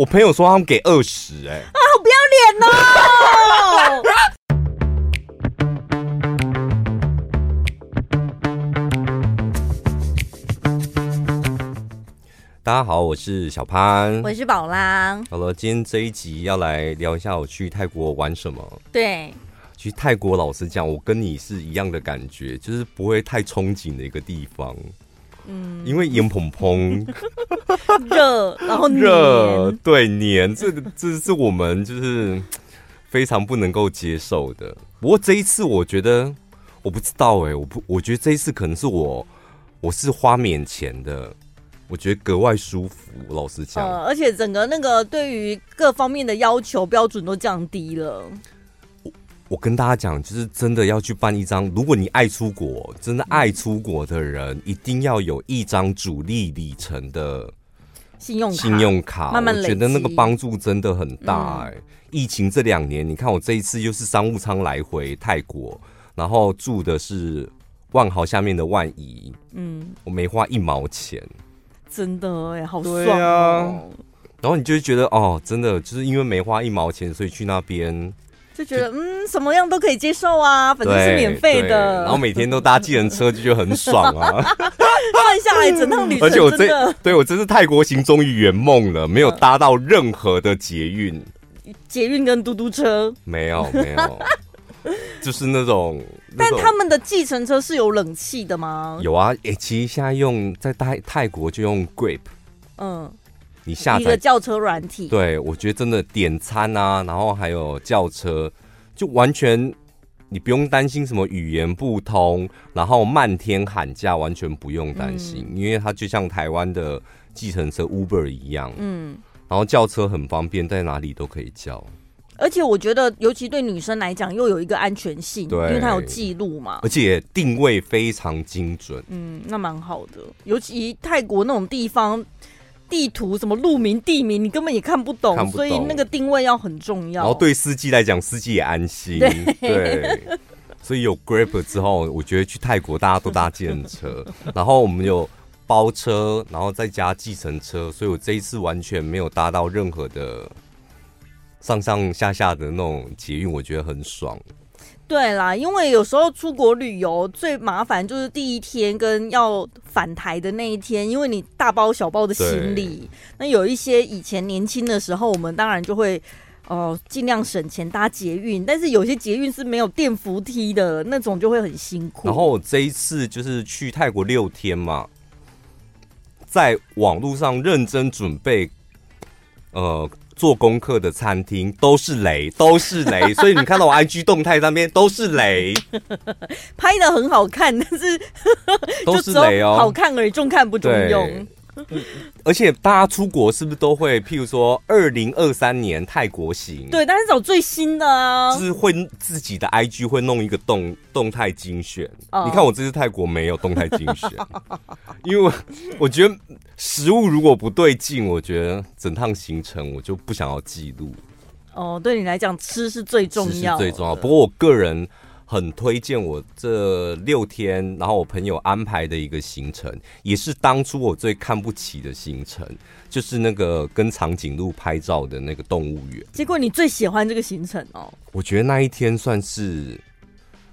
我朋友说他们给二十，哎，啊，好不要脸哦！大家好，我是小潘，我是宝拉。好了，今天这一集要来聊一下我去泰国玩什么。对，去泰国，老实讲，我跟你是一样的感觉，就是不会太憧憬的一个地方。嗯，因为烟蓬蓬，热，然后热，对，黏，这个这是我们就是非常不能够接受的。不过这一次，我觉得我不知道哎、欸，我不，我觉得这一次可能是我我是花免钱的，我觉得格外舒服。老实讲，呃，而且整个那个对于各方面的要求标准都降低了。我跟大家讲，就是真的要去办一张。如果你爱出国，真的爱出国的人，一定要有一张主力里程的信用卡。信用卡，慢慢。我觉得那个帮助真的很大。疫情这两年，你看我这一次又是商务舱来回泰国，然后住的是万豪下面的万怡，嗯，我没花一毛钱，真的哎，好爽啊！然后你就会觉得哦，真的就是因为没花一毛钱，所以去那边。就觉得嗯，什么样都可以接受啊，反正是免费的。然后每天都搭计程车，就觉得很爽啊。算下来整趟旅程，而且我这对我真是泰国行终于圆梦了，没有搭到任何的捷运、捷运跟嘟嘟车，没有没有，就是那种。但他们的计程车是有冷气的吗？有啊，哎，其实现在用在泰泰国就用 Grab，嗯。你下载一个叫车软体，对，我觉得真的点餐啊，然后还有叫车，就完全你不用担心什么语言不通，然后漫天喊价，完全不用担心，嗯，因为它就像台湾的计程车 Uber 一样，嗯，然后叫车很方便，在哪里都可以叫，而且我觉得，尤其对女生来讲，又有一个安全性，因为它有记录嘛，而且定位非常精准，嗯，那蛮好的，尤其泰国那种地方。地图什么路名地名，你根本也看不懂，看不懂，所以那个定位要很重要。然后对司机来讲，司机也安心。对，对，所以有 Grab 之后，我觉得去泰国大家都搭计程车，然后我们有包车，然后再加计程车，所以我这一次完全没有搭到任何的上上下下的那种捷运，我觉得很爽。对啦，因为有时候出国旅游最麻烦就是第一天跟要返台的那一天，因为你大包小包的行李。那有一些以前年轻的时候，我们当然就会哦尽量省钱搭捷运，但是有些捷运是没有电扶梯的那种，就会很辛苦。然后我这一次就是去泰国六天嘛，在网络上认真准备，呃。做功课的餐厅都是雷，都是雷，所以你看到我 IG 动态上面都是雷，拍的很好看，但是 都是雷哦，好看而已，重看不重用。而且大家出国是不是都会，譬如说二零二三年泰国行？对，但是找最新的啊，就是会自己的 IG 会弄一个动动态精选。Oh. 你看我这次泰国没有动态精选，因为我觉得食物如果不对劲，我觉得整趟行程我就不想要记录。哦，oh, 对你来讲吃是最重要，最重要。不过我个人。很推荐我这六天，然后我朋友安排的一个行程，也是当初我最看不起的行程，就是那个跟长颈鹿拍照的那个动物园。结果你最喜欢这个行程哦？我觉得那一天算是。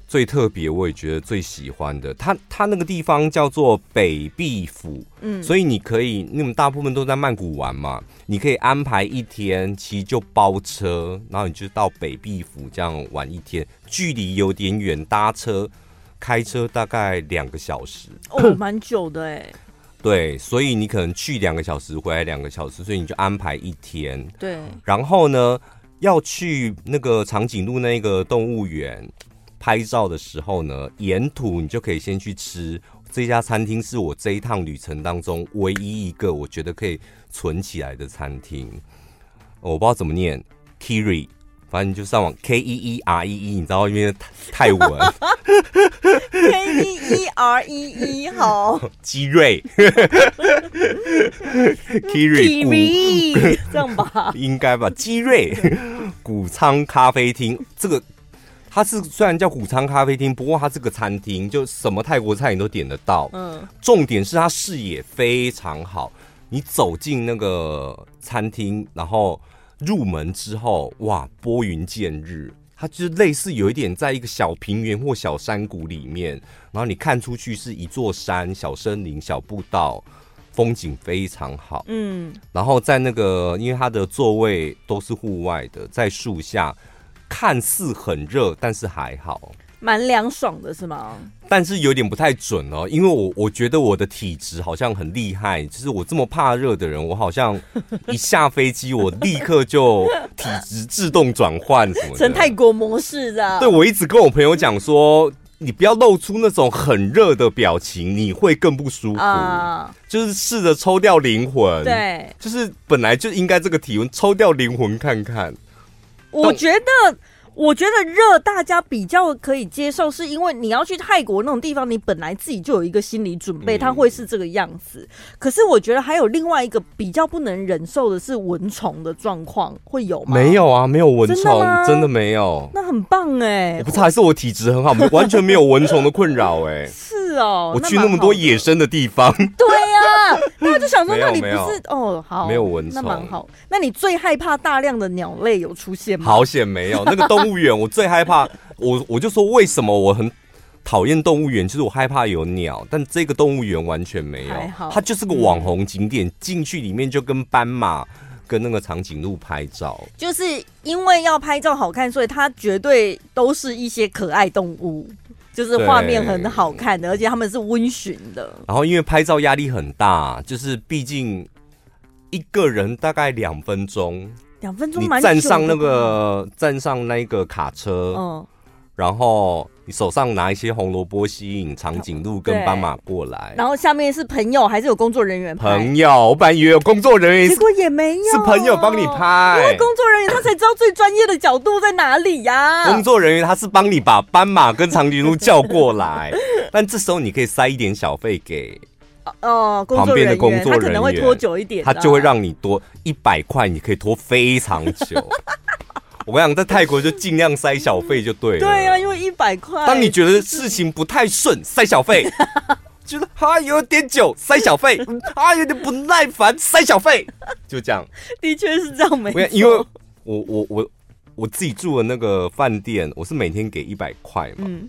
最特别，我也觉得最喜欢的，它它那个地方叫做北壁府，嗯，所以你可以，你们大部分都在曼谷玩嘛，你可以安排一天，其实就包车，然后你就到北壁府这样玩一天，距离有点远，搭车开车大概两个小时，哦，蛮久的哎，对，所以你可能去两个小时，回来两个小时，所以你就安排一天，对，然后呢，要去那个长颈鹿那个动物园。拍照的时候呢，沿途你就可以先去吃。这家餐厅，是我这一趟旅程当中唯一一个我觉得可以存起来的餐厅。我不知道怎么念，Keeri，反正你就上网 K E E R E E，你知道因为泰文。K E E R E E 好，基瑞，Keeri，这样吧，应该吧，基瑞谷仓咖啡厅。这个。它是虽然叫谷仓咖啡厅，不过它这个餐厅就什么泰国菜你都点得到。嗯，重点是它视野非常好，你走进那个餐厅，然后入门之后，哇，拨云见日，它就是类似有一点在一个小平原或小山谷里面，然后你看出去是一座山、小森林、小步道，风景非常好。嗯，然后在那个，因为它的座位都是户外的，在树下，看似很热，但是还好。蛮凉爽的是吗？但是有点不太准哦，因为我我觉得我的体质好像很厉害，就是我这么怕热的人，我好像 一下飞机，我立刻就体质自动转换什么的，成泰国模式的。对，我一直跟我朋友讲说，你不要露出那种很热的表情，你会更不舒服。Uh, 就是试着抽掉灵魂，对，就是本来就应该这个体温，抽掉灵魂看看。我觉得。我觉得热大家比较可以接受，是因为你要去泰国那种地方，你本来自己就有一个心理准备，它会是这个样子。可是我觉得还有另外一个比较不能忍受的是蚊虫的状况，会有吗？没有啊，没有蚊虫，真的没有。那很棒哎！我不是还是我体质很好，完全没有蚊虫的困扰哎。是哦，我去那么多野生的地方。对呀，那我就想说，那你不是哦？好，没有蚊虫，那蛮好。那你最害怕大量的鸟类有出现吗？好险没有，那个动物园我最害怕，我我就说为什么我很讨厌动物园，就是我害怕有鸟，但这个动物园完全没有，它就是个网红景点，进去里面就跟斑马跟那个长颈鹿拍照，就是因为要拍照好看，所以它绝对都是一些可爱动物，就是画面很好看的，而且他们是温驯的。然后因为拍照压力很大，就是毕竟一个人大概两分钟。两分钟，你站上那个站上那个卡车，嗯，然后你手上拿一些红萝卜，吸引长颈鹿跟斑马过来，然后下面是朋友还是有工作人员？朋友，我本来以为有工作人员，结果也没有，是朋友帮你拍。因为工作人员他才知道最专业的角度在哪里呀。工作人员他是帮你把斑马跟长颈鹿叫过来，但这时候你可以塞一点小费给。哦，旁边的工作人员，他可能会拖久一点，他就会让你多一百块，你可以拖非常久。我跟你讲，在泰国就尽量塞小费就对了。对啊，因为一百块。当你觉得事情不太顺，塞小费；觉得啊有点久，塞小费；啊有点不耐烦，塞小费。就这样，的确是这样，没错。因为我我我我自己住的那个饭店，我是每天给一百块嘛。嗯。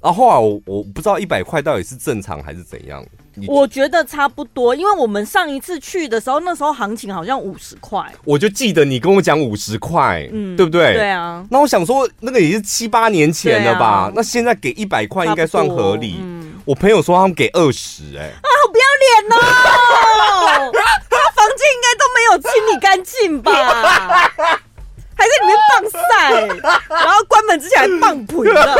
然后后来我我不知道一百块到底是正常还是怎样。我觉得差不多，因为我们上一次去的时候，那时候行情好像五十块。我就记得你跟我讲五十块，嗯，对不对？对啊。那我想说，那个也是七八年前了吧？啊、那现在给一百块应该算合理。嗯、我朋友说他们给二十，哎，啊，好不要脸哦！他房间应该都没有清理干净吧？还在里面放晒，然后关门之前还放屁了。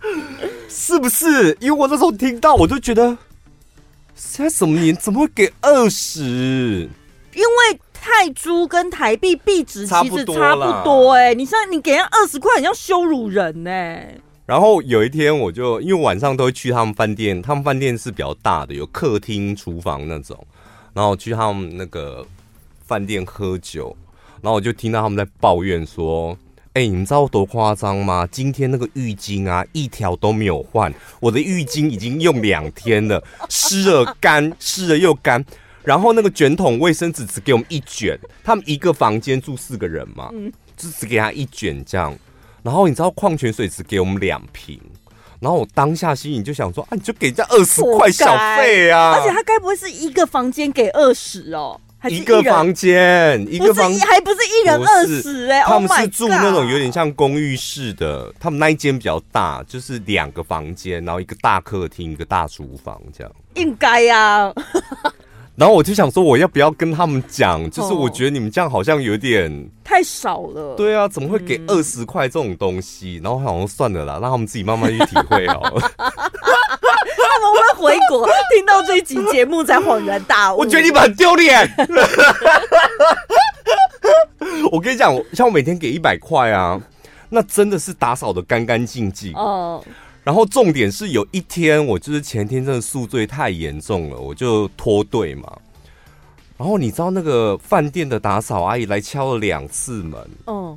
是不是？因为我那时候听到，我就觉得现在什么年怎么会给二十？因为泰铢跟台币币值其实差不多哎、欸，你像你给人二十块，很像羞辱人呢、欸。然后有一天，我就因为晚上都会去他们饭店，他们饭店是比较大的，有客厅、厨房那种。然后去他们那个饭店喝酒，然后我就听到他们在抱怨说。哎、欸，你们知道多夸张吗？今天那个浴巾啊，一条都没有换。我的浴巾已经用两天了，湿了干，湿了又干。然后那个卷筒卫生纸只给我们一卷，他们一个房间住四个人嘛，就只给他一卷这样。然后你知道矿泉水只给我们两瓶。然后我当下心里就想说，啊，你就给人家二十块小费啊！而且他该不会是一个房间给二十哦？一,个房间，一个房还不是一人二十哎，他们是住那种有点像公寓式的，他们那一间比较大，就是两个房间，然后一个大客厅，一个大厨房这样。应该呀、啊。然后我就想说，我要不要跟他们讲？就是我觉得你们这样好像有点太少了。对啊，怎么会给二十块这种东西？然后好像算了啦，让他们自己慢慢去体会好了。他们会回国听到这一集节目才恍然大悟。我觉得你们很丢脸。我跟你讲，像我每天给一百块啊，那真的是打扫的干干净净哦。然后重点是有一天，我就是前天真的宿醉太严重了，我就脱队嘛。然后你知道那个饭店的打扫阿姨来敲了两次门，哦。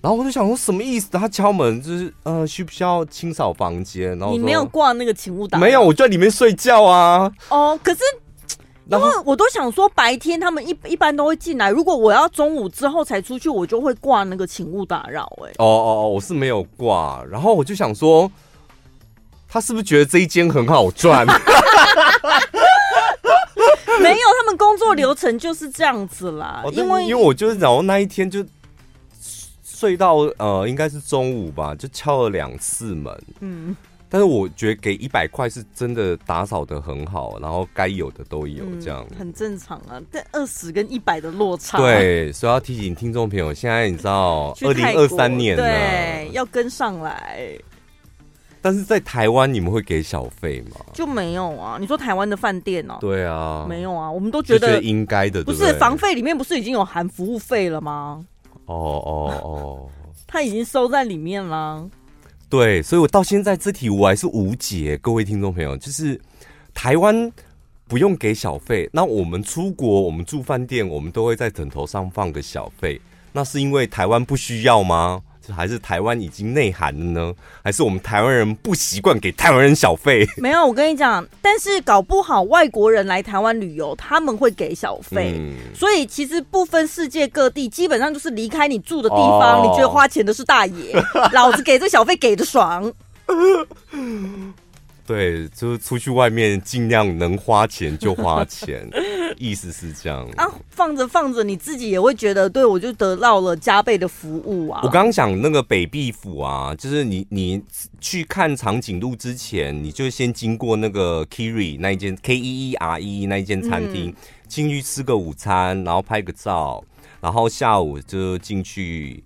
然后我就想说什么意思？她敲门就是呃，需不需要清扫房间？然后你没有挂那个请勿打扰？没有，我就在里面睡觉啊。哦，可是因为我都想说白天他们一一般都会进来，如果我要中午之后才出去，我就会挂那个请勿打扰。哎，哦哦哦，我是没有挂，然后我就想说，他是不是觉得这一间很好赚？没有，他们工作流程就是这样子啦。哦、因为因为我就是然后那一天就睡到呃，应该是中午吧，就敲了两次门。嗯，但是我觉得给一百块是真的打扫的很好，然后该有的都有，这样、嗯、很正常啊。但二十跟一百的落差，对，所以要提醒听众朋友，现在你知道二零二三年了，对，要跟上来。但是在台湾，你们会给小费吗？就没有啊？你说台湾的饭店哦？对啊，没有啊，我们都觉得应该的。不是房费里面不是已经有含服务费了吗？哦哦哦，他已经收在里面了。对，所以我到现在这题我还是无解。各位听众朋友，就是台湾不用给小费，那我们出国，我们住饭店，我们都会在枕头上放个小费，那是因为台湾不需要吗？还是台湾已经内涵了呢？还是我们台湾人不习惯给台湾人小费？没有，我跟你讲，但是搞不好外国人来台湾旅游，他们会给小费。嗯、所以其实不分世界各地，基本上就是离开你住的地方，哦、你觉得花钱的是大爷，老子给这小费给的爽。对，就是出去外面尽量能花钱就花钱，意思是这样啊。放着放着，你自己也会觉得，对，我就得到了加倍的服务啊。我刚刚讲那个北壁府啊，就是你你去看长颈鹿之前，你就先经过那个 Keeri 那一间 K E E R E 那一间餐厅，进、嗯、去吃个午餐，然后拍个照，然后下午就进去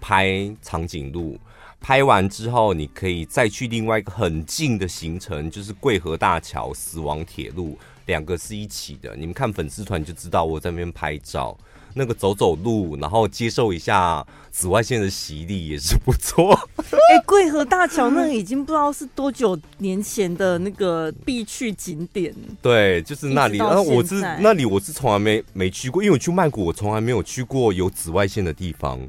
拍长颈鹿。拍完之后，你可以再去另外一个很近的行程，就是桂河大桥、死亡铁路，两个是一起的。你们看粉丝团就知道我在那边拍照，那个走走路，然后接受一下紫外线的洗礼也是不错。哎、欸，桂河大桥那个已经不知道是多久年前的那个必去景点。对，就是那里。然后我是那里，我是从来没没去过，因为我去曼谷，我从来没有去过有紫外线的地方。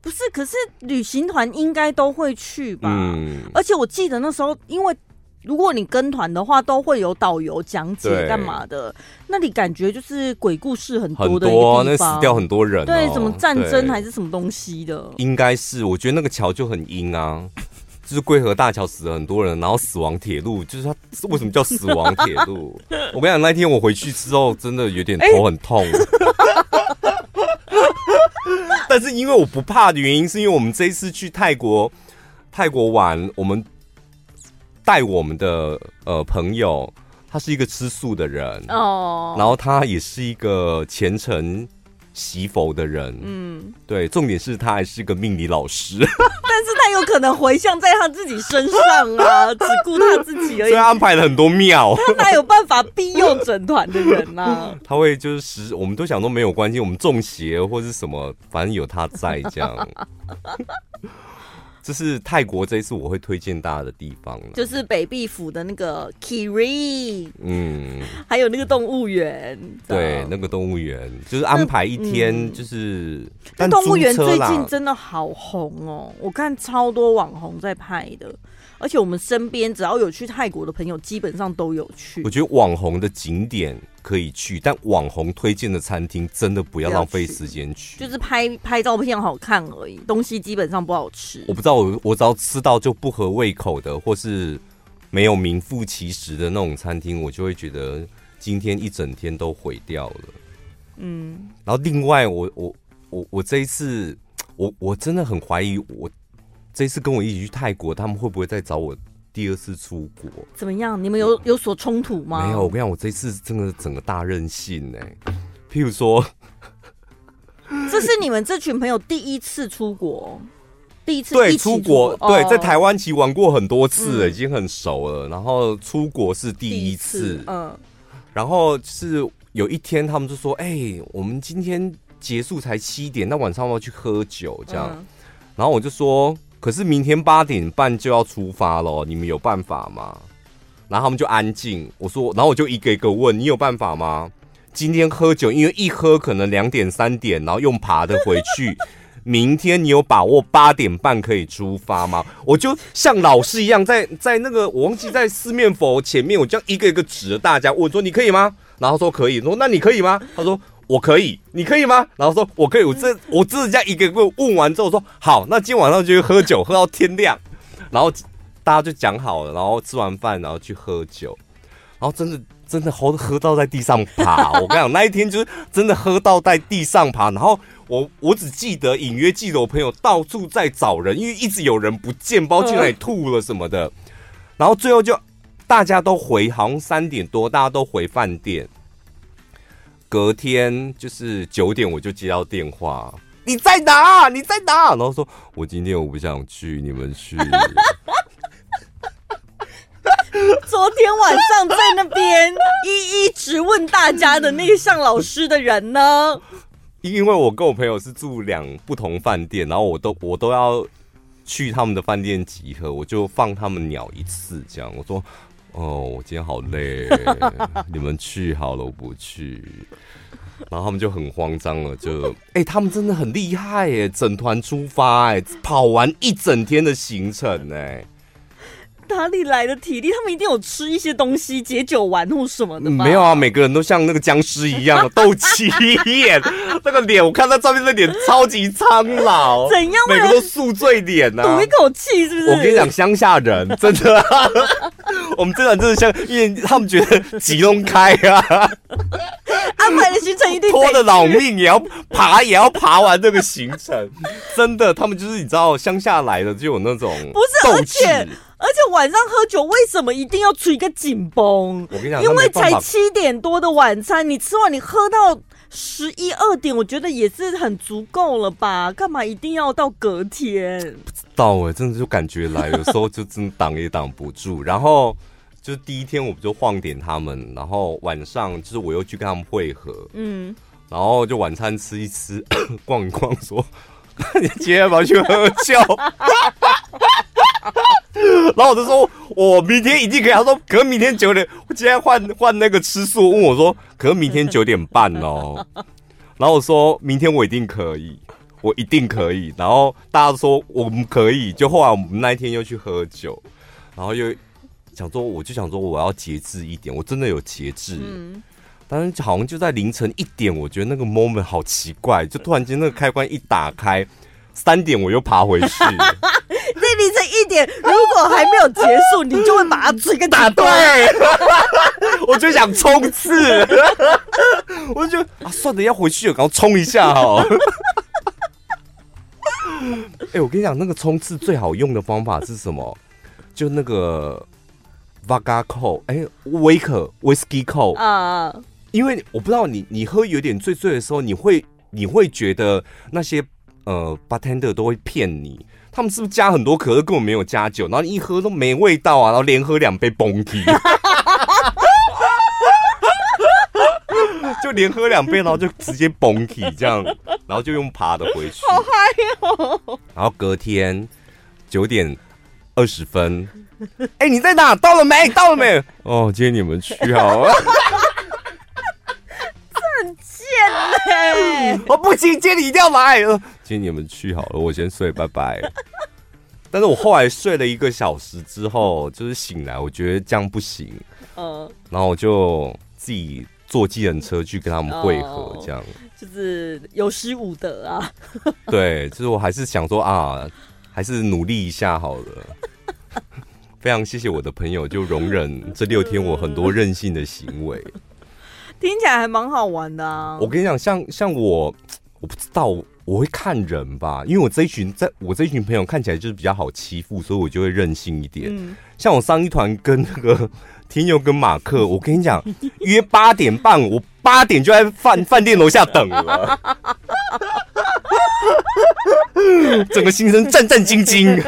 不是，可是旅行团应该都会去吧？嗯，而且我记得那时候，因为如果你跟团的话，都会有导游讲解干嘛的。那里感觉就是鬼故事很多的一个地方，很多，那死掉很多人哦。对，什么战争还是什么东西的？应该是，我觉得那个桥就很阴啊，就是桂河大桥死了很多人，然后死亡铁路，就是它为什么叫死亡铁路？我跟你讲，那天我回去之后，真的有点头很痛。欸 但是因为我不怕的原因，是因为我们这一次去泰国泰国玩，我们带我们的呃朋友，他是一个吃素的人哦，oh. 然后他也是一个虔诚习佛的人，嗯，对，重点是他还是个命理老师，但是他有可能回向在他自己身上啊，只顾他自己而已，所以安排了很多庙，他哪有办法庇佑整团的人呢、啊？他会就是，我们都想都没有关系，我们中邪或是什么，反正有他在这样。这是泰国这一次我会推荐大家的地方，就是北壁府的那个 Keeri，嗯，还有那个动物园，对，那个动物园就是安排一天，就是。但动物园最近真的好红哦，我看超多网红在拍的。而且我们身边只要有去泰国的朋友，基本上都有去。我觉得网红的景点可以去，但网红推荐的餐厅真的不要浪费时间去。就是拍拍照片好看而已，东西基本上不好吃。我不知道，我我只要吃到就不合胃口的，或是没有名副其实的那种餐厅，我就会觉得今天一整天都毁掉了。嗯。然后另外我，我我我我这一次，我我真的很怀疑我。这次跟我一起去泰国，他们会不会再找我第二次出国？怎么样？你们有有所冲突吗？没有，我跟你讲，我这次真的整个大任性哎。譬如说，这是你们这群朋友第一次出国，第一次对出国，对，在台湾其实玩过很多次了，已经很熟了。然后出国是第一次，嗯。然后是有一天，他们就说：“哎，我们今天结束才七点，那晚上要去喝酒？”这样，然后我就说。可是明天八点半就要出发了，你们有办法吗？然后他们就安静。我说，然后我就一个一个问，你有办法吗？今天喝酒，因为一喝可能两点三点，然后用爬的回去，明天你有把握八点半可以出发吗？我就像老师一样，在在那个我忘记在四面佛前面，我这样一个一个指着大家问说：“你可以吗？”然后说：“可以。”说：“那你可以吗？”他说：“我可以。”你可以吗？然后说：“我可以。”我这 我这是一个一个问完之后说：“好，那今天晚上就去喝酒，喝到天亮。”然后大家就讲好了，然后吃完饭然后去喝酒，然后真的。真的喝喝到在地上爬，我跟你讲，那一天就是真的喝到在地上爬。然后我我只记得隐约记得我朋友到处在找人，因为一直有人不见，不知道去哪里吐了什么的。然后最后就大家都回，好像三点多大家都回饭店。隔天就是九点，我就接到电话：“你在哪？你在哪？”然后说：“我今天我不想去，你们去。”昨天晚上在那边 一一直问大家的那个向老师的人呢？因为我跟我朋友是住两不同饭店，然后我都我都要去他们的饭店集合，我就放他们鸟一次，这样我说哦，我今天好累，你们去好了，我不去。然后他们就很慌张了，就哎、欸，他们真的很厉害耶，整团出发哎，跑完一整天的行程哎。哪里来的体力？他们一定有吃一些东西解酒丸或什么的吗？没有啊，每个人都像那个僵尸一样，斗鸡眼，那个脸，我看他照片，那脸超级苍老。怎样？每个都宿醉脸呢？赌一口气是不是？我跟你讲，乡下人真的，我们真的真的像，因为他们觉得吉隆开啊，安排的行程一定 拖着老命也要爬，也要爬完这个行程。真的，他们就是你知道，乡下来的就有那种不是，而且。而且晚上喝酒为什么一定要出一个紧绷？我跟你讲，因为才七点多的晚餐，你吃完你喝到十一二点，我觉得也是很足够了吧？干嘛一定要到隔天？不知道哎、欸，真的就感觉来，有时候就真挡也挡不住。然后就是第一天我们就晃点他们，然后晚上就是我又去跟他们会合，嗯，然后就晚餐吃一吃，逛一逛，说 你今天要不要去喝酒？然后我就说，我明天一定可以。他说，可能明天九点，我今天换换那个吃素。问我说，可能明天九点半哦。然后我说明天我一定可以，我一定可以。然后大家都说我们可以。就后来我们那一天又去喝酒，然后又想说，我就想说我要节制一点。我真的有节制，但是好像就在凌晨一点，我觉得那个 moment 好奇怪，就突然间那个开关一打开，三点我又爬回去。凌晨一点，如果还没有结束，你就会把它追个打断。我就想冲刺，我就啊，算了，要回去了，赶快冲一下哈。哎、欸，我跟你讲，那个冲刺最好用的方法是什么？就那个 Vodka Cold，哎，威可 Whisky Cold 啊。因为我不知道你，你喝有点醉醉的时候，你会你会觉得那些呃 bartender 都会骗你。他们是不是加很多可乐，根本没有加酒，然后你一喝都没味道啊，然后连喝两杯崩体，就连喝两杯，然后就直接崩体这样，然后就用爬的回去，好嗨哦！然后隔天九点二十分，哎、你在哪？到了没？到了没？哦，接你们去好了。很贱嘞！我不行，接你一定要来。接你们去好了，我先睡，拜拜。但是我后来睡了一个小时之后，就是醒来，我觉得这样不行。嗯，然后我就自己坐计程车去跟他们会合，这样就是有失无德啊。对，就是我还是想说啊，还是努力一下好了。非常谢谢我的朋友，就容忍这六天我很多任性的行为。听起来还蛮好玩的啊！我跟你讲，像像我，我不知道我会看人吧，因为我这一群，在我这一群朋友看起来就是比较好欺负，所以我就会任性一点。嗯、像我上一团跟那个 天佑跟马克，我跟你讲，约八点半，我八点就在饭饭店楼下等了，整个新生战战兢兢。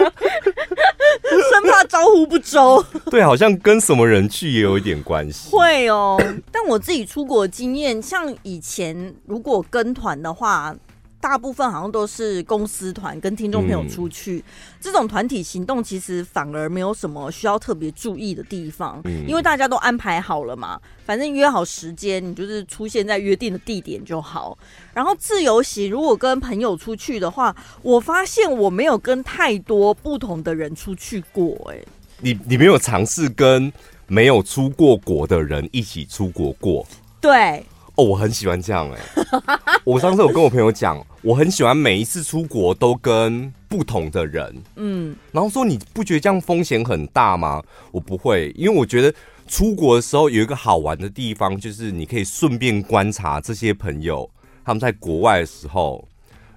生怕招呼不周，对，好像跟什么人去也有一点关系。会哦，但我自己出国经验，像以前如果跟团的话，大部分好像都是公司团跟听众朋友出去，嗯、这种团体行动其实反而没有什么需要特别注意的地方，嗯、因为大家都安排好了嘛，反正约好时间，你就是出现在约定的地点就好。然后自由行如果跟朋友出去的话，我发现我没有跟太多不同的人出去过、欸，哎，你你没有尝试跟没有出过国的人一起出国过？对。哦，我很喜欢这样哎、欸！我上次有跟我朋友讲，我很喜欢每一次出国都跟不同的人，嗯，然后说你不觉得这样风险很大吗？我不会，因为我觉得出国的时候有一个好玩的地方，就是你可以顺便观察这些朋友他们在国外的时候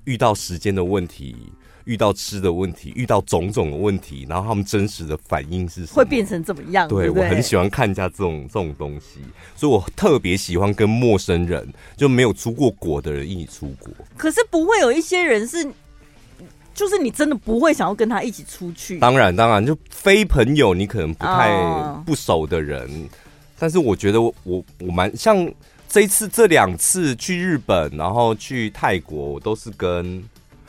遇到时间的问题。遇到吃的问题，遇到种种的问题，然后他们真实的反应是什么？会变成怎么样？对，我很喜欢看一下这种这种东西，所以我特别喜欢跟陌生人，就没有出过国的人一起出国。可是不会有一些人是，就是你真的不会想要跟他一起出去。当然，当然，就非朋友，你可能不太不熟的人。哦、但是我觉得我我我蛮像这一次这两次去日本，然后去泰国，我都是跟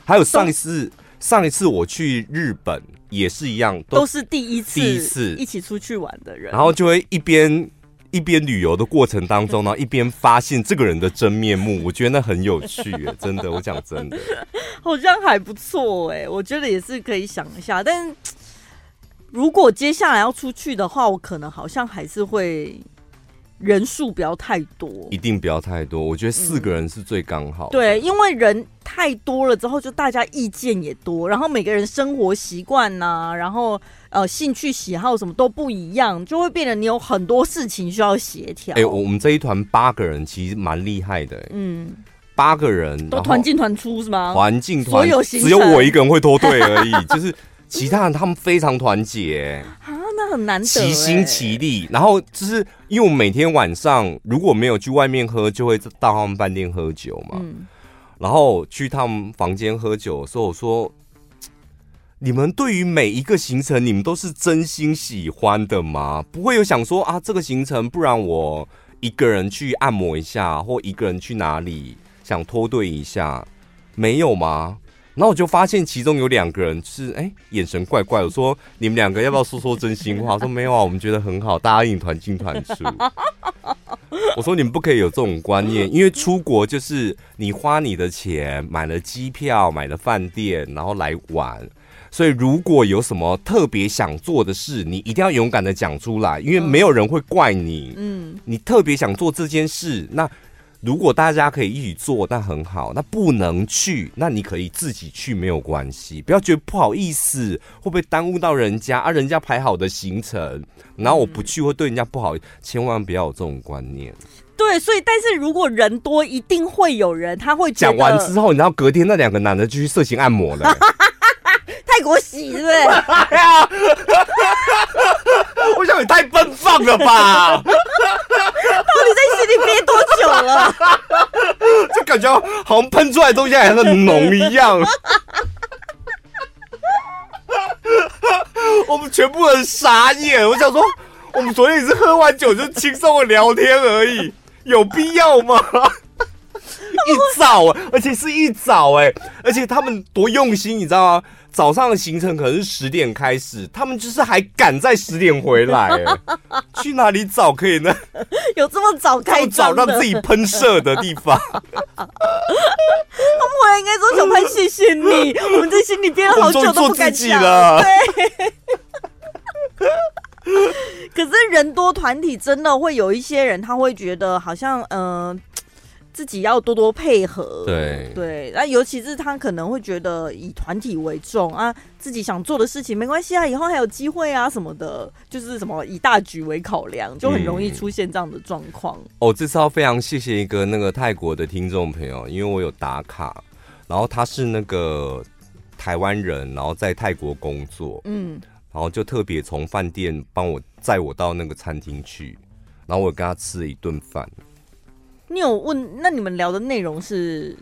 还有上一次。上一次我去日本也是一样，都，都是第一次第一次一起出去玩的人，然后就会一边一边旅游的过程当中呢，一边发现这个人的真面目，我觉得那很有趣，真的，我讲真的，好像还不错哎，我觉得也是可以想一下，但如果接下来要出去的话，我可能好像还是会。人数不要太多，一定不要太多。我觉得四个人是最刚好。嗯。对，因为人太多了之后，就大家意见也多，然后每个人生活习惯呐，然后呃兴趣喜好什么都不一样，就会变得你有很多事情需要协调。哎、欸，我们这一团八个人其实蛮厉害的。嗯，八个人都团进团出是吗？团进团，所有只有我一个人会脱队而已，就是其他人他们非常团结啊。那很难得，齐心齐力。然后就是因为我每天晚上如果没有去外面喝，就会到他们饭店喝酒嘛。嗯、然后去他们房间喝酒的时候，我说：“你们对于每一个行程，你们都是真心喜欢的吗？不会有想说啊，这个行程不然我一个人去按摩一下，或一个人去哪里想脱队一下，没有吗？”然后我就发现其中有两个人是哎、欸、眼神怪怪，我说你们两个要不要说说真心话？我说没有啊，我们觉得很好，大家一团进团出。我说你们不可以有这种观念，因为出国就是你花你的钱买了机票、买了饭店，然后来玩。所以如果有什么特别想做的事，你一定要勇敢的讲出来，因为没有人会怪你。嗯，你特别想做这件事，那。如果大家可以一起做，那很好。那不能去，那你可以自己去，没有关系。不要觉得不好意思，会不会耽误到人家啊？人家排好的行程，然后我不去会对人家不好，千万不要有这种观念。对，所以但是如果人多，一定会有人他会讲完之后，你知道隔天那两个男的就去色情按摩了。泰国洗是不是？我想你太奔放了吧！到底在心里憋多久了？就感觉好像喷出来的东西还很浓一样。我们全部人傻眼。我想说，我们昨天也是喝完酒就轻松的聊天而已，有必要吗？一早，而且是一早哎，而且他们多用心，你知道吗？早上的行程可能是十点开始，他们就是还赶在十点回来，去哪里找可以呢？有这么早开？找让自己喷射的地方。他们回来应该说：“小潘，谢谢你，我们在心里憋了好久都不敢讲了。”对。可是人多团体真的会有一些人，他会觉得好像嗯。呃自己要多多配合，对对，那尤其是他可能会觉得以团体为重啊，自己想做的事情没关系啊，以后还有机会啊什么的，就是什么以大局为考量，就很容易出现这样的状况。嗯。哦，这次要非常谢谢一个那个泰国的听众朋友，因为我有打卡，然后他是那个台湾人，然后在泰国工作，嗯，然后就特别从饭店帮我载我到那个餐厅去，然后我跟他吃了一顿饭。你有问？那你们聊的内容是？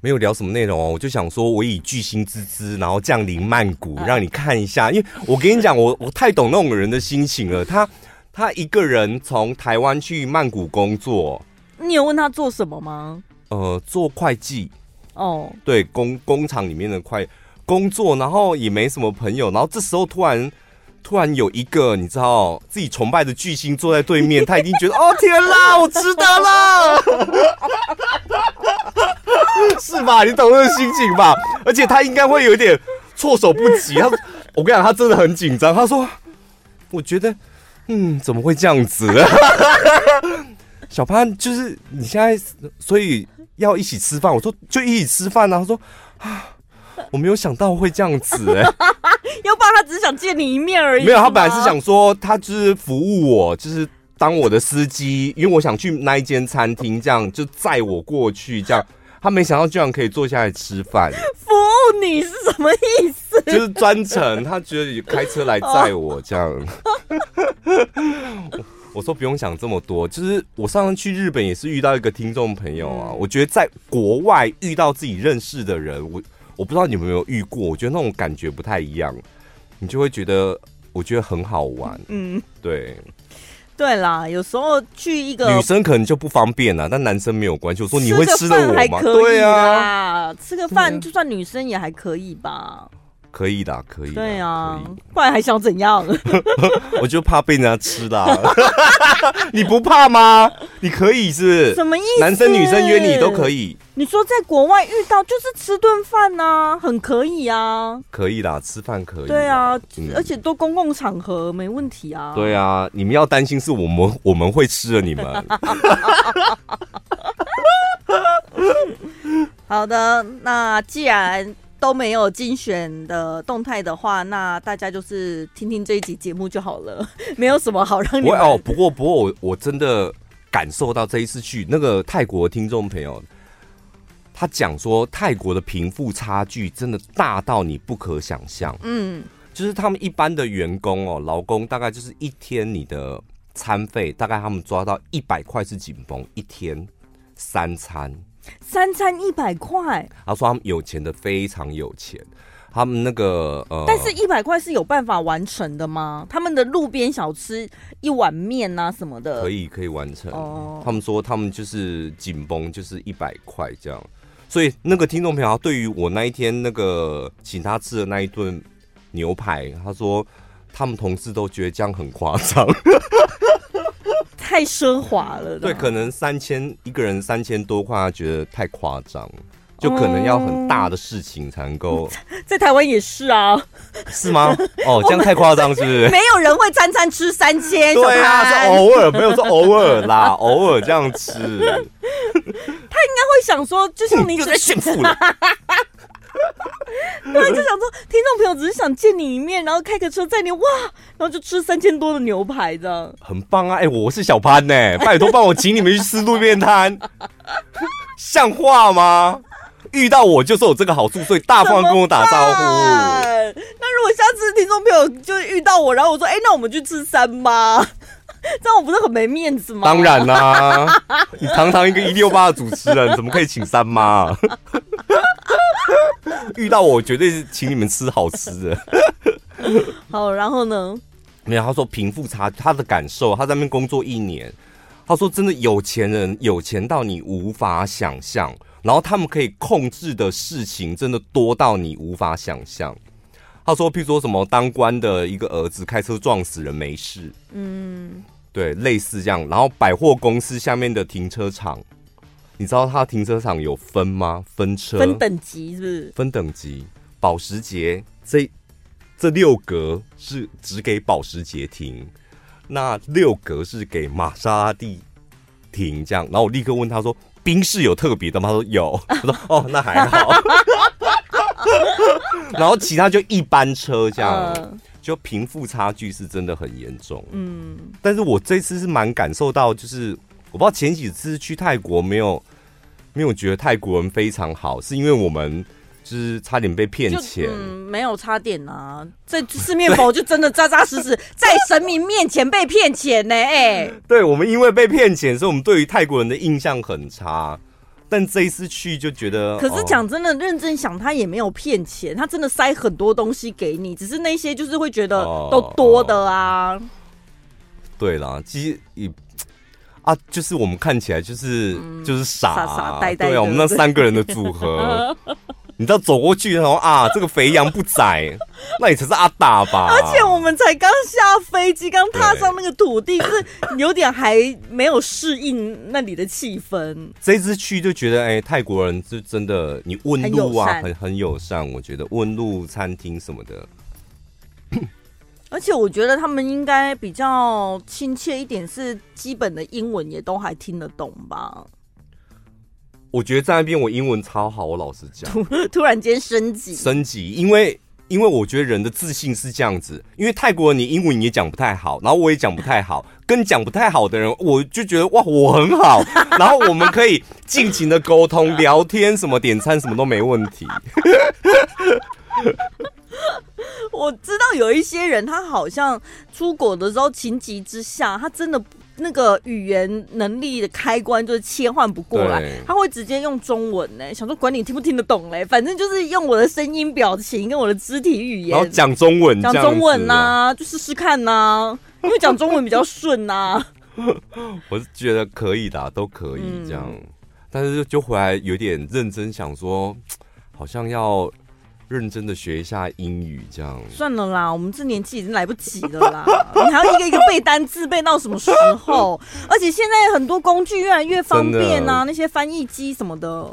没有聊什么内容哦，我就想说，我以巨星之姿，然后降临曼谷，让你看一下。因为我跟你讲，我我太懂那种人的心情了。他他一个人从台湾去曼谷工作，你有问他做什么吗？呃，做会计。哦，对，工工厂里面的快工作，然后也没什么朋友，然后这时候突然突然有一个你知道自己崇拜的巨星坐在对面，他已经觉得 哦天啦，我值得了，是吧？你懂那个心情吧？而且他应该会有点措手不及。他，我跟你讲，他真的很紧张。他说，我觉得，嗯，怎么会这样子？小潘，就是你现在，所以要一起吃饭。我说就一起吃饭啊。他说啊，我没有想到会这样子哎、欸。要不然他只是想见你一面而已。没有，他本来是想说他就是服务我，就是当我的司机，因为我想去那一间餐厅，这样就载我过去。这样他没想到居然可以坐下来吃饭。服务你是什么意思？就是专程，他觉得开车来载我这样。我说不用想这么多，就是我上次去日本也是遇到一个听众朋友啊。我觉得在国外遇到自己认识的人，我我不知道你们有没有遇过，我觉得那种感觉不太一样，你就会觉得我觉得很好玩。嗯，对，对啦，有时候去一个女生可能就不方便了，但男生没有关系。我说你会吃的我吗？对啊，吃个饭就算女生也还可以吧。可以的，可以。对啊，不然还想怎样？我就怕被人家吃啦。你不怕吗？你可以是？什么意思？男生女生约你都可以。你说在国外遇到就是吃顿饭呐，很可以啊。可以啦，吃饭可以。对啊，而且都公共场合没问题啊。对啊，你们要担心是我们我们会吃了你们。好的，那既然。都没有精选的动态的话，那大家就是听听这一集节目就好了，没有什么好让你们。哦，不过不过我我真的感受到这一次去那个泰国听众朋友，他讲说泰国的贫富差距真的大到你不可想象。嗯，就是他们一般的员工哦，劳工大概就是一天你的餐费大概他们抓到一百块是紧绷，一天三餐。三餐一百块，他说他们有钱的非常有钱，他们那个呃，但是一百块是有办法完成的吗？他们的路边小吃一碗面啊什么的，可以可以完成。哦，他们说他们就是紧绷，就是一百块这样。所以那个听众朋友对于我那一天那个请他吃的那一顿牛排，他说他们同事都觉得这样很夸张。太奢华了，对，可能三千一个人三千多块，他觉得太夸张，就可能要很大的事情才能够、嗯。在台湾也是啊，是吗？哦，这样太夸张是不是？没有人会餐餐吃三千，对啊，是偶尔，没有说偶尔啦，偶尔这样吃。他应该会想说，就像你在炫富了。对，就想说，听众朋友只是想见你一面，然后开个车载你，哇，然后就吃三千多的牛排，这样很棒啊！哎、欸，我是小潘呢、欸，拜托帮我请你们去吃路边摊，像话吗？遇到我就是有这个好处，所以大方跟我打招呼。那如果下次听众朋友就遇到我，然后我说，哎、欸，那我们去吃三妈，这样我不是很没面子吗？当然啦，你堂堂一个一六八的主持人，怎么可以请三妈？遇到我绝对是请你们吃好吃的。好，然后呢？没有，他说贫富差，他的感受，他在那边工作一年，他说真的有钱人有钱到你无法想象，然后他们可以控制的事情真的多到你无法想象。他说，譬如说什么当官的一个儿子开车撞死人没事，嗯，对，类似这样。然后百货公司下面的停车场。你知道他停车场有分吗？分车分等级是不是？分等级，保时捷这这六格是只给保时捷停，那六格是给玛莎拉蒂停，这样。然后我立刻问他说：“宾士有特别的吗？”他说：“有。”我说：“哦，那还好。” 然后其他就一班车这样，就贫富差距是真的很严重。嗯，但是我这次是蛮感受到，就是我不知道前几次去泰国没有。没有觉得泰国人非常好，是因为我们就是差点被骗钱。嗯，没有差点啊，这四面佛就真的扎扎实实 在神明面前被骗钱呢。哎，对，我们因为被骗钱，所以我们对于泰国人的印象很差。但这一次去就觉得，可是讲真的，认真想，他也没有骗钱，他真的塞很多东西给你，只是那些就是会觉得都多的啊。对啦，其实也。啊，就是我们看起来就是、嗯、就是傻，傻傻呆呆，对啊，我们那三个人的组合。你知道走过去然后啊，这个肥羊不宰，那你才是阿达吧？而且我们才刚下飞机，刚踏上那个土地，是有点还没有适应那里的气氛。这一次去就觉得，哎、欸，泰国人是真的，你问路啊，很很，很友善。我觉得问路、餐厅什么的，而且我觉得他们应该比较亲切一点，是基本的英文也都还听得懂吧。我觉得在那边我英文超好，我老实讲，突突然间升级升级，因为因为我觉得人的自信是这样子，因为泰国人你英文也讲不太好，然后我也讲不太好，跟讲不太好的人，我就觉得哇我很好，然后我们可以尽情的沟通聊天，什么点餐什么都没问题。我知道有一些人，他好像出国的时候情急之下，他真的。那个语言能力的开关就是切换不过来，他会直接用中文呢，想说管你听不听得懂嘞，反正就是用我的声音、表情跟我的肢体语言，然后讲中文，讲中文呐、啊，就试试看呐、啊，因为讲中文比较顺呐、啊。我是觉得可以的，都可以这样，嗯、但是就回来有点认真想说，好像要。认真的学一下英语，这样算了啦。我们这年纪已经来不及了啦，你还要一个一个背单字，背到什么时候？而且现在很多工具越来越方便啊，那些翻译机什么的。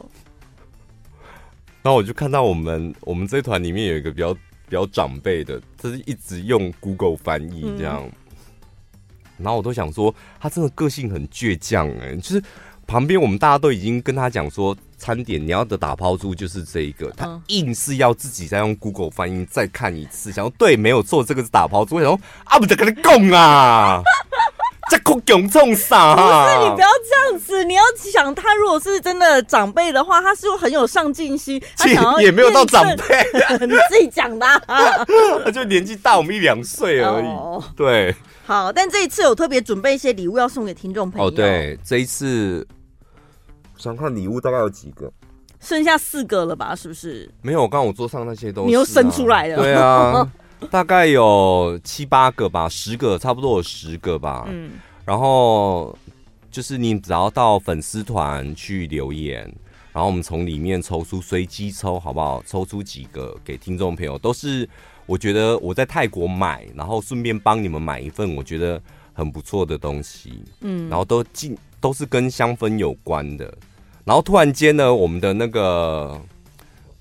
然后我就看到我们我们这团里面有一个比较比较长辈的，他是一直用 Google 翻译这样。嗯、然后我都想说，他真的个性很倔强哎，就是。旁边我们大家都已经跟他讲说，餐点你要的打抛猪就是这一个，他硬是要自己再用 Google 翻译再看一次，想说对，没有错，这个是打抛猪。我想说啊，不得跟你讲啊，这哭囧冲啥？不是你不要这样子，你要想他如果是真的长辈的话，他是很有上进心，他想要也没有到长辈，你自己讲的、啊，他就年纪大我们一两岁而已。Oh. 对，好，但这一次有特别准备一些礼物要送给听众朋友。哦，对，这一次。想看礼物大概有几个？剩下四个了吧？是不是？没有，刚刚我桌上那些都、啊、你又生出来了。对啊，大概有七八个吧，十个差不多有十个吧。嗯，然后就是你只要到粉丝团去留言，然后我们从里面抽出随机抽，好不好？抽出几个给听众朋友，都是我觉得我在泰国买，然后顺便帮你们买一份我觉得很不错的东西。嗯，然后都进都是跟香氛有关的。然后突然间呢，我们的那个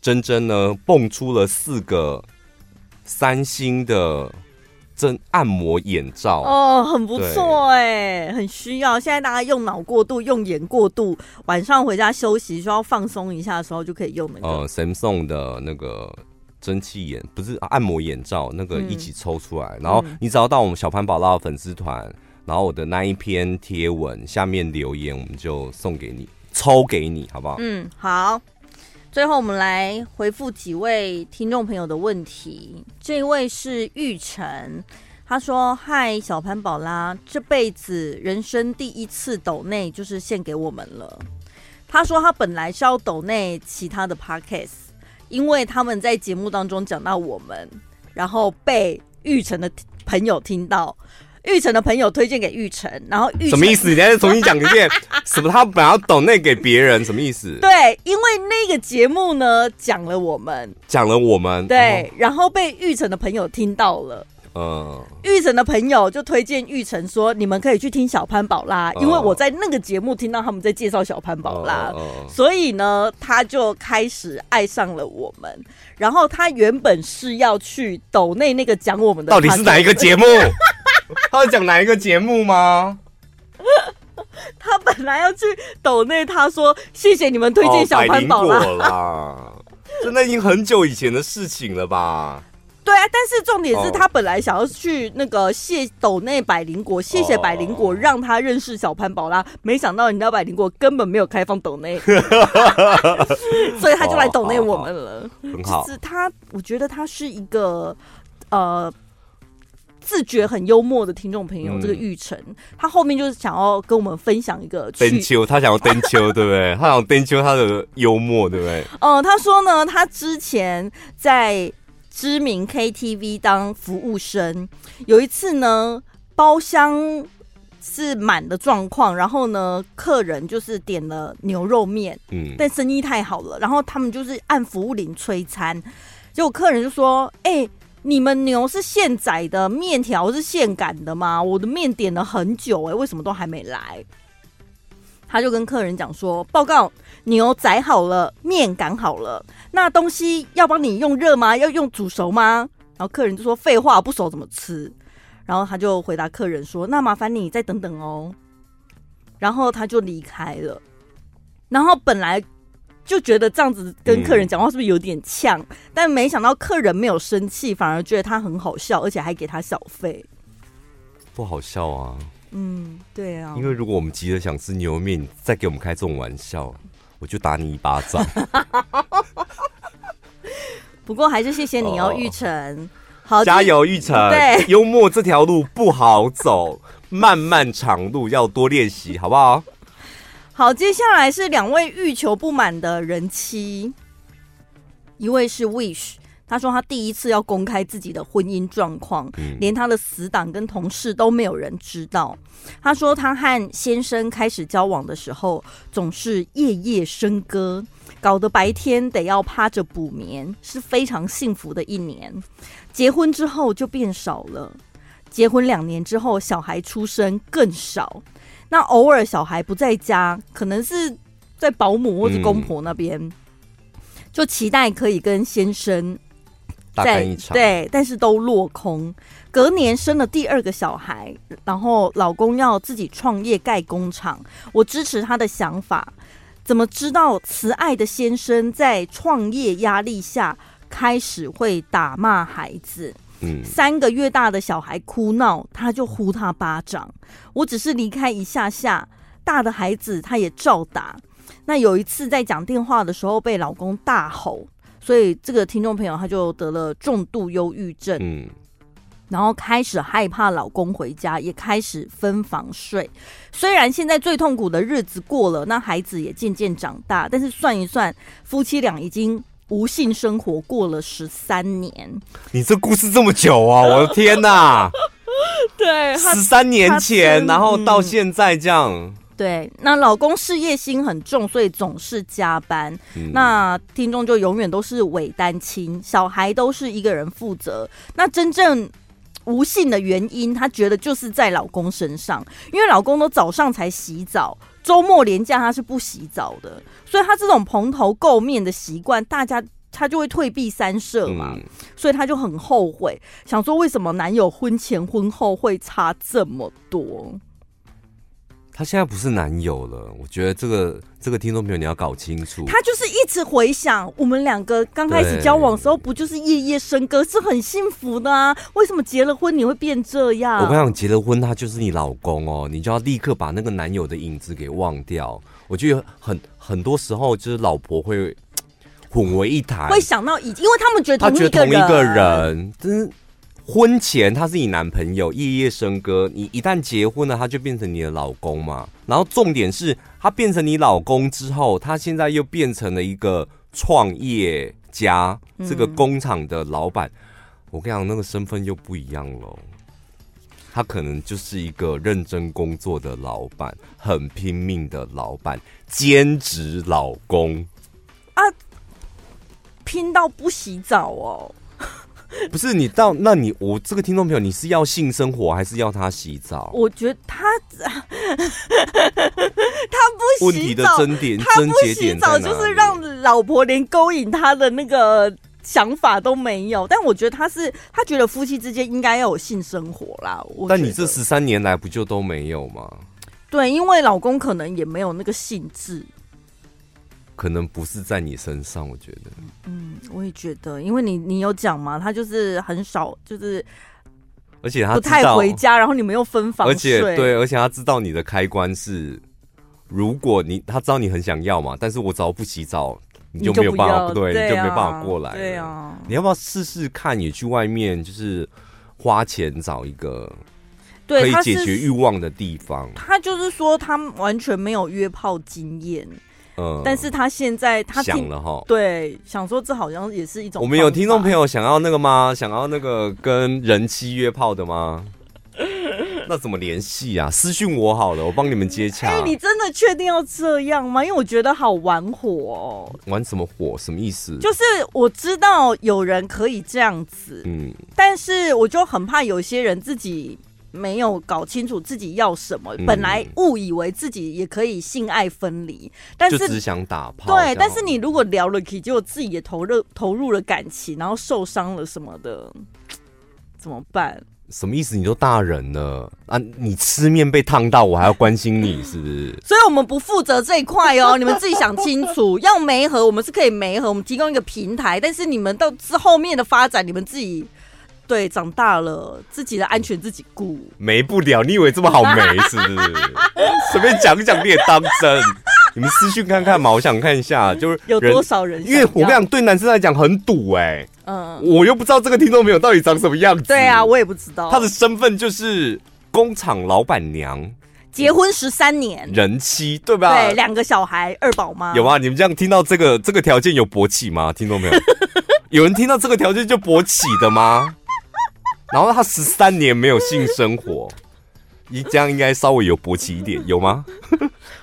珍珍呢，蹦出了四个三星的真按摩眼罩哦，很不错哎，很需要。现在大家用脑过度、用眼过度，晚上回家休息需要放松一下的时候，就可以用那个。呃，Samsung 的那个蒸汽眼不是按摩眼罩，那个一起抽出来。嗯、然后你只要到我们小潘宝拉的粉丝团，然后我的那一篇贴文下面留言，我们就送给你。抽给你，好不好？嗯，好。最后，我们来回复几位听众朋友的问题。这位是玉成，他说：“嗨，小潘宝拉，这辈子人生第一次抖内就是献给我们了。”他说他本来是要抖内其他的 podcast，因为他们在节目当中讲到我们，然后被玉成的朋友听到。玉成的朋友推荐给玉成，然后玉成什么意思？你再重新讲一遍，什么？他本来要抖内给别人，什么意思？对，因为那个节目呢，讲了我们，讲了我们，对，然后被玉成的朋友听到了，嗯，玉成的朋友就推荐玉成说，你们可以去听小潘宝拉，因为我在那个节目听到他们在介绍小潘宝拉，所以呢，他就开始爱上了我们。然后他原本是要去抖内那个讲我们的，到底是哪一个节目？他要讲哪一个节目吗？他本来要去抖内，他说谢谢你们推荐小潘宝拉啦，真的已经很久以前的事情了吧？对啊，但是重点是他本来想要去那个谢抖内百灵果，谢谢百灵果让他认识小潘宝拉，没想到你知道百灵果根本没有开放抖内，所以他就来抖内我们了。很好，是他，我觉得他是一个呃。自觉很幽默的听众朋友，嗯、这个玉成，他后面就是想要跟我们分享一个登秋，他想要登秋，对不对？他想要登秋他的幽默，对不对？嗯，他说呢，他之前在知名 KTV 当服务生，有一次呢，包厢是满的状况，然后呢，客人就是点了牛肉面，嗯，但生意太好了，然后他们就是按服务铃催餐，结果客人就说：“哎、欸，你们牛是现宰的，面条是现擀的吗？我的面点了很久、欸，哎，为什么都还没来？”他就跟客人讲说：“报告，牛宰好了，面擀好了，那东西要帮你用热吗？要用煮熟吗？”然后客人就说：“废话，不熟怎么吃？”然后他就回答客人说：“那麻烦你再等等哦。”然后他就离开了。然后本来就觉得这样子跟客人讲话是不是有点呛？嗯、但没想到客人没有生气，反而觉得他很好笑，而且还给他小费。不好笑啊！嗯，对啊。因为如果我们急着想吃牛肉面，你再给我们开这种玩笑，我就打你一巴掌。不过还是谢谢你哦，玉成。哦好，加油，玉成！对，幽默这条路不好走，漫漫长路要多练习，好不好？好，接下来是两位欲求不满的人妻，一位是 Wish，他说他第一次要公开自己的婚姻状况，嗯、连他的死党跟同事都没有人知道。他说他和先生开始交往的时候，总是夜夜笙歌。搞得白天得要趴着补眠，是非常幸福的一年。结婚之后就变少了，结婚两年之后小孩出生更少。那偶尔小孩不在家，可能是在保姆或者公婆那边，嗯、就期待可以跟先生在一场。对，但是都落空。隔年生了第二个小孩，然后老公要自己创业盖工厂，我支持他的想法。怎么知道慈爱的先生在创业压力下开始会打骂孩子？嗯，三个月大的小孩哭闹，他就呼他巴掌。我只是离开一下下，大的孩子他也照打。那有一次在讲电话的时候被老公大吼，所以这个听众朋友他就得了重度忧郁症。嗯。然后开始害怕老公回家，也开始分房睡。虽然现在最痛苦的日子过了，那孩子也渐渐长大，但是算一算，夫妻俩已经无性生活过了十三年。你这故事这么久啊！我的天哪！对，十三年前，然后到现在这样。对，那老公事业心很重，所以总是加班。嗯、那听众就永远都是伪单亲，小孩都是一个人负责。那真正。无性的原因，她觉得就是在老公身上，因为老公都早上才洗澡，周末连假他是不洗澡的，所以他这种蓬头垢面的习惯，大家他就会退避三舍嘛，嗯、所以他就很后悔，想说为什么男友婚前婚后会差这么多。他现在不是男友了，我觉得这个这个听众朋友你要搞清楚。他就是一直回想我们两个刚开始交往的时候，不就是夜夜笙歌，是很幸福的啊？为什么结了婚你会变这样？我跟你讲，结了婚他就是你老公哦，你就要立刻把那个男友的影子给忘掉。我觉得很很多时候就是老婆会混为一谈，会想到以，因为他们觉得他觉得同一个人，真是。婚前他是你男朋友，夜夜笙歌。你一旦结婚了，他就变成你的老公嘛。然后重点是他变成你老公之后，他现在又变成了一个创业家，这个工厂的老板。嗯、我跟你讲，那个身份又不一样了。他可能就是一个认真工作的老板，很拼命的老板，兼职老公啊，拼到不洗澡哦。不是你到，那你我这个听众朋友，你是要性生活还是要他洗澡？我觉得他 他不洗澡，问题的真点，他不洗澡就是让老婆连勾引他的那个想法都没有。但我觉得他是他觉得夫妻之间应该要有性生活啦。但你这十三年来不就都没有吗？对，因为老公可能也没有那个兴致。可能不是在你身上，我觉得。嗯，我也觉得，因为你你有讲嘛，他就是很少，就是，而且他不太回家，然后你们又分房睡，而且对，而且他知道你的开关是，如果你他知道你很想要嘛，但是我只要不洗澡，你就没有办法，对，你就没办法过来，对啊，你要不要试试看？你去外面就是花钱找一个对可以解决欲望的地方。他就是说，他完全没有约炮经验。嗯，但是他现在他想了哈，对，想说这好像也是一种。我们有听众朋友想要那个吗？想要那个跟人妻约炮的吗？那怎么联系啊？私讯我好了，我帮你们接洽。哎、欸，你真的确定要这样吗？因为我觉得好玩火哦。玩什么火？什么意思？就是我知道有人可以这样子，嗯，但是我就很怕有些人自己没有搞清楚自己要什么，嗯、本来误以为自己也可以性爱分离，但是只想打炮。对，但是你如果聊了，结果自己也投入投入了感情，然后受伤了什么的，怎么办？什么意思？你都大人了啊！你吃面被烫到，我还要关心你，是不是？所以我们不负责这一块哦，你们自己想清楚。要媒合，我们是可以媒合，我们提供一个平台，但是你们到之后面的发展，你们自己。对，长大了，自己的安全自己顾。没不了，你以为这么好没？是不是？随便讲讲你也当真？你们私讯看看嘛，我想看一下，就是有多少人？因为我跟你讲，对男生来讲很堵哎、欸。嗯。我又不知道这个听众朋友到底长什么样子。对啊，我也不知道。他的身份就是工厂老板娘，结婚十三年，人妻对吧？对，两个小孩，二宝妈。有吗？你们这样听到这个这个条件有勃起吗？听众朋友，有人听到这个条件就勃起的吗？然后他十三年没有性生活，你这样应该稍微有勃起一点，有吗？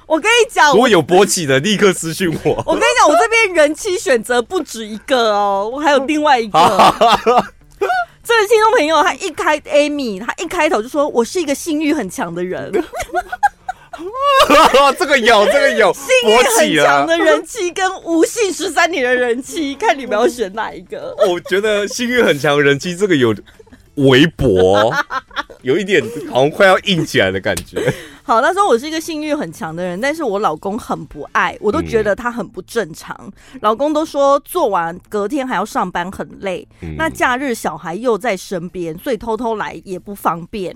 我跟你讲，如果有勃起的，立刻私讯我。我跟你讲，我这边人妻选择不止一个哦，我还有另外一个。这位听众朋友，他一开 Amy，他一开头就说：“我是一个性欲很强的人。”这个有，这个有，性欲很强的人妻跟无性十三年的人妻，看你们要选哪一个？我觉得性欲很强的人妻这个有。微博有一点好像快要硬起来的感觉。好，他说我是一个性欲很强的人，但是我老公很不爱，我都觉得他很不正常。嗯、老公都说做完隔天还要上班很累，嗯、那假日小孩又在身边，所以偷偷来也不方便。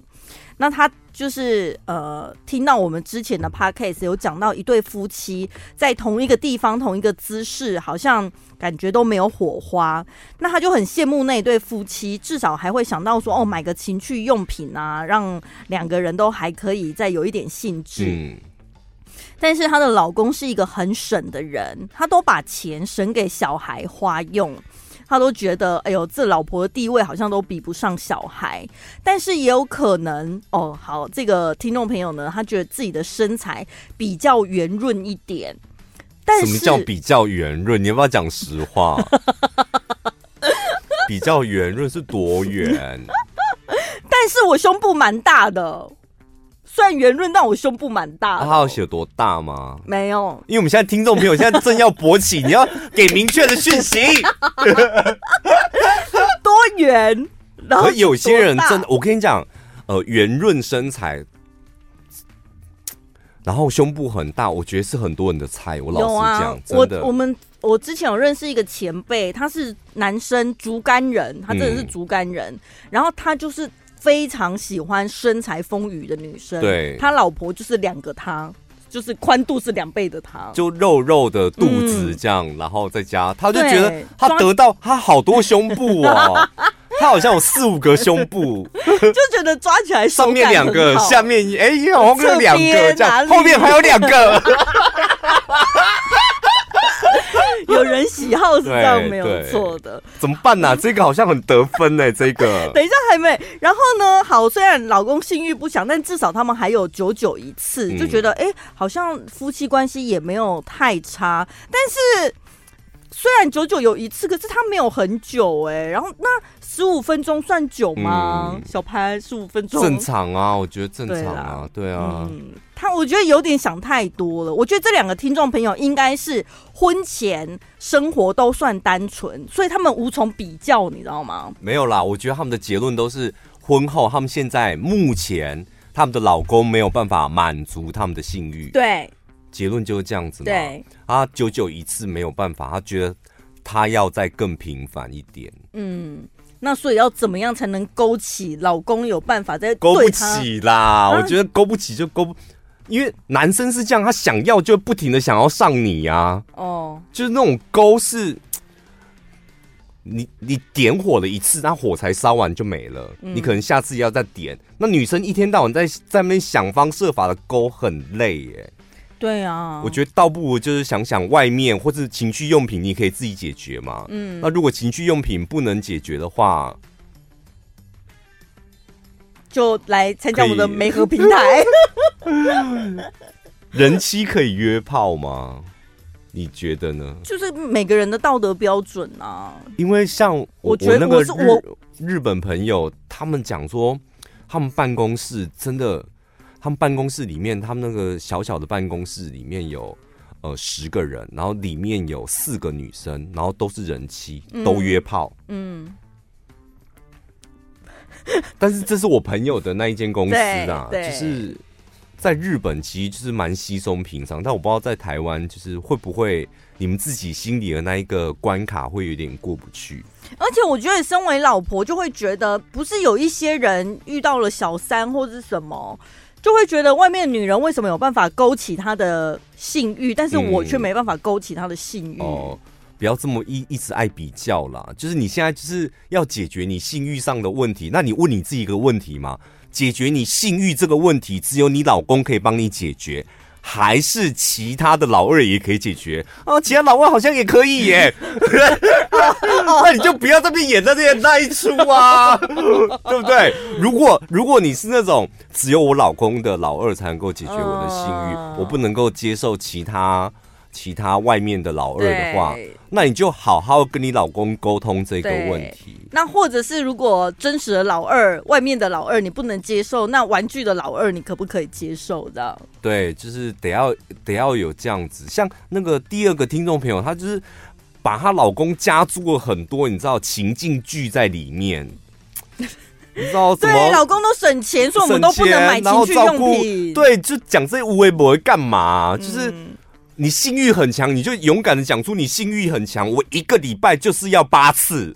那他就是呃，听到我们之前的 podcast 有讲到一对夫妻在同一个地方同一个姿势，好像感觉都没有火花。那他就很羡慕那一对夫妻，至少还会想到说，哦，买个情趣用品啊，让两个人都还可以再有一点兴致。嗯。但是她的老公是一个很省的人，他都把钱省给小孩花用。他都觉得，哎呦，这老婆的地位好像都比不上小孩，但是也有可能哦。好，这个听众朋友呢，他觉得自己的身材比较圆润一点。但是什么叫比较圆润？你要不要讲实话？比较圆润是多圆？但是我胸部蛮大的。算圆润，但我胸部蛮大的。他有写多大吗？没有，因为我们现在听众朋友现在正要勃起，你要给明确的讯息。多圆，然后有些人真的，我跟你讲，呃，圆润身材，然后胸部很大，我觉得是很多人的菜。我老实讲，啊、真的，我我们我之前有认识一个前辈，他是男生，竹竿人，他真的是竹竿人，嗯、然后他就是。非常喜欢身材丰腴的女生，对，他老婆就是两个他，就是宽度是两倍的他，就肉肉的肚子这样，嗯、然后再加，他就觉得他得到他好多胸部哦，他好像有四五个胸部，就觉得抓起来上面两个，下面哎好像有两个这样，后面还有两个。有人喜好是这样没有错的，怎么办呢、啊？这个好像很得分呢、欸。这个 等一下还没。然后呢？好，虽然老公性欲不强，但至少他们还有久久一次，就觉得哎、嗯欸，好像夫妻关系也没有太差。但是虽然久久有一次，可是他没有很久哎、欸。然后那十五分钟算久吗？嗯、小潘，十五分钟正常啊，我觉得正常啊，对，啊。嗯他我觉得有点想太多了。我觉得这两个听众朋友应该是婚前生活都算单纯，所以他们无从比较，你知道吗？没有啦，我觉得他们的结论都是婚后，他们现在目前他们的老公没有办法满足他们的性欲。对，结论就是这样子嘛。对，啊久久一次没有办法，他觉得他要再更频繁一点。嗯。那所以要怎么样才能勾起老公有办法在勾不起啦？啊、我觉得勾不起就勾不。因为男生是这样，他想要就不停的想要上你呀、啊，哦，oh. 就是那种勾是，你你点火了一次，那火才烧完就没了，嗯、你可能下次要再点。那女生一天到晚在在那边想方设法的勾，很累耶。对啊，我觉得倒不如就是想想外面或者情趣用品，你可以自己解决嘛。嗯，那如果情趣用品不能解决的话。就来参加我们的媒合平台。人妻可以约炮吗？你觉得呢？就是每个人的道德标准啊。因为像我，我觉得我是我日本朋友，他们讲说，他们办公室真的，他们办公室里面，他们那个小小的办公室里面有呃十个人，然后里面有四个女生，然后都是人妻，都约炮。嗯。嗯 但是这是我朋友的那一间公司啊，就是在日本其实就是蛮稀松平常，但我不知道在台湾就是会不会你们自己心里的那一个关卡会有点过不去。而且我觉得身为老婆就会觉得，不是有一些人遇到了小三或是什么，就会觉得外面女人为什么有办法勾起他的性欲，但是我却没办法勾起他的性欲。哦不要这么一一直爱比较啦，就是你现在就是要解决你性欲上的问题，那你问你自己一个问题嘛？解决你性欲这个问题，只有你老公可以帮你解决，还是其他的老二也可以解决？啊，其他老二好像也可以耶，那你就不要这边演在这些那一出啊，对不对？如果如果你是那种只有我老公的老二才能够解决我的性欲，我不能够接受其他。其他外面的老二的话，那你就好好跟你老公沟通这个问题。那或者是如果真实的老二，外面的老二你不能接受，那玩具的老二你可不可以接受？的？对，就是得要得要有这样子。像那个第二个听众朋友，她就是把她老公加注了很多，你知道情境剧在里面。你知道？对，老公都省钱，说我们都不能买情趣用品。对，就讲这些无微博会干嘛？就是。嗯你性欲很强，你就勇敢的讲出你性欲很强。我一个礼拜就是要八次，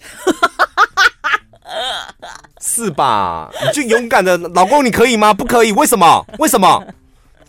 是吧？你就勇敢的，老公，你可以吗？不可以？为什么？为什么？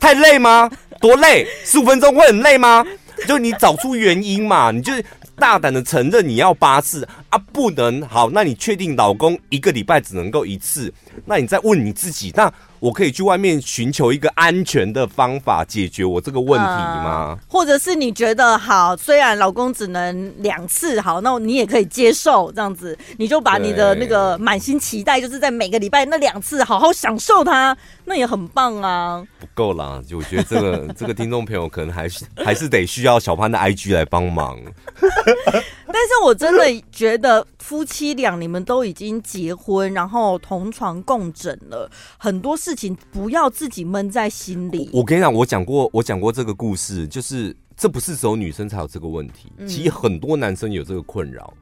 太累吗？多累？十五分钟会很累吗？就你找出原因嘛，你就大胆的承认你要八次啊，不能好？那你确定老公一个礼拜只能够一次？那你再问你自己，那。我可以去外面寻求一个安全的方法解决我这个问题吗？嗯，或者是你觉得好，虽然老公只能两次，好，那你也可以接受这样子，你就把你的那个满心期待，就是在每个礼拜那两次好好享受它，那也很棒啊。不够啦，就我觉得这个 这个听众朋友可能还是还是得需要小潘的 IG 来帮忙。但是我真的觉得夫妻俩你们都已经结婚，然后同床共枕了，很多事。情不要自己闷在心里。我跟你讲，我讲过，我讲过这个故事，就是这不是只有女生才有这个问题，其实很多男生有这个困扰。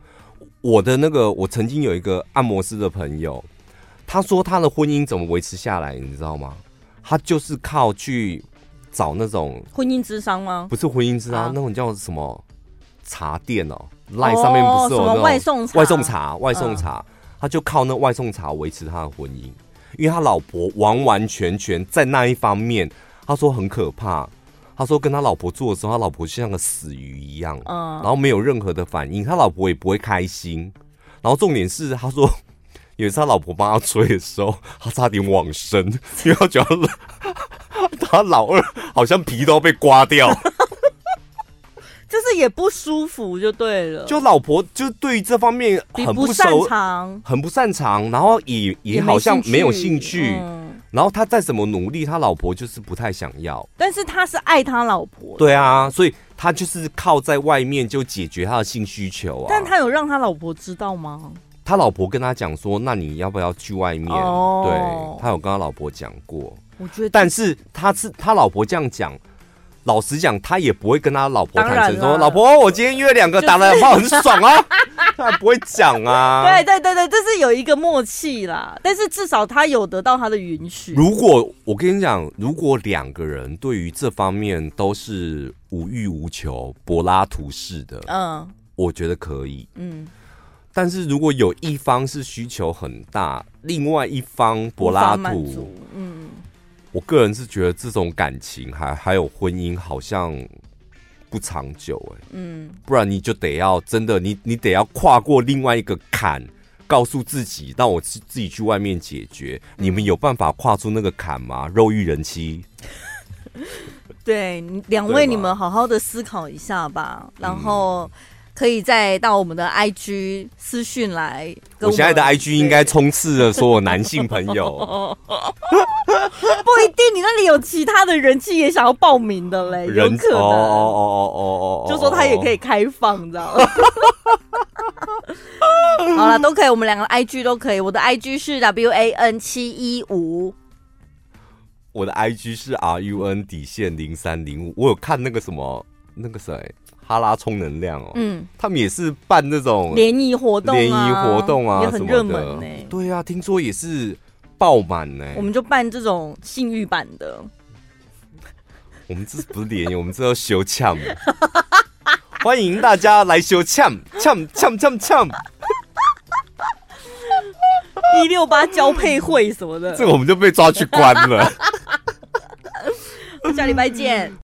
我的那个，我曾经有一个按摩师的朋友，他说他的婚姻怎么维持下来，你知道吗？他就是靠去找那种婚姻智商吗？不是婚姻智商，啊、那种叫什么茶店哦，Line 上面不是有那种外送外送茶，外送茶，他就靠那外送茶维持他的婚姻。因为他老婆完完全全在那一方面，他说很可怕。他说跟他老婆做的时候，他老婆就像个死鱼一样，嗯，然后没有任何的反应，他老婆也不会开心。然后重点是，他说 有一次他老婆帮他吹的时候，他差点往生，因为他觉得他老二好像皮都要被刮掉。就是也不舒服，就对了。就老婆就对于这方面很不擅长，很不擅长，然后也也好像没有兴趣。嗯、然后他再怎么努力，他老婆就是不太想要。但是他是爱他老婆，对啊，所以他就是靠在外面就解决他的性需求啊。但他有让他老婆知道吗？他老婆跟他讲说：“那你要不要去外面？”哦、对，他有跟他老婆讲过。我觉得，但是他是他老婆这样讲。老实讲，他也不会跟他老婆坦诚说：“老婆，我今天约两个打了两炮，很爽啊。”他不会讲啊。对对对对，这是有一个默契啦。但是至少他有得到他的允许。如果我跟你讲，如果两个人对于这方面都是无欲无求、柏拉图式的，嗯，我觉得可以。嗯，但是如果有一方是需求很大，另外一方柏拉图，嗯。我个人是觉得这种感情还还有婚姻好像不长久哎、欸，嗯，不然你就得要真的你你得要跨过另外一个坎，告诉自己让我自自己去外面解决。嗯、你们有办法跨出那个坎吗？肉欲人妻，对，两位你们好好的思考一下吧，然后。可以再到我们的 IG 私讯来我。我现在的 IG 应该充斥了所有男性朋友，不一定，你那里有其他的人气也想要报名的嘞，有可能哦哦哦哦哦，就说他也可以开放，你知道吗？好了，都可以，我们两个 IG 都可以。我的 IG 是 WAN 七一五，我的 IG 是 RUN 底线零三零五。我有看那个什么，那个谁。哈拉充能量哦，嗯，他们也是办那种联谊活动，联谊活动啊，也很热门呢。对呀，听说也是爆满呢。我们就办这种性欲版的。我们这不是联谊，我们这要修枪。欢迎大家来修枪，枪枪枪枪。一六八交配会什么的，这个我们就被抓去关了。下礼拜见。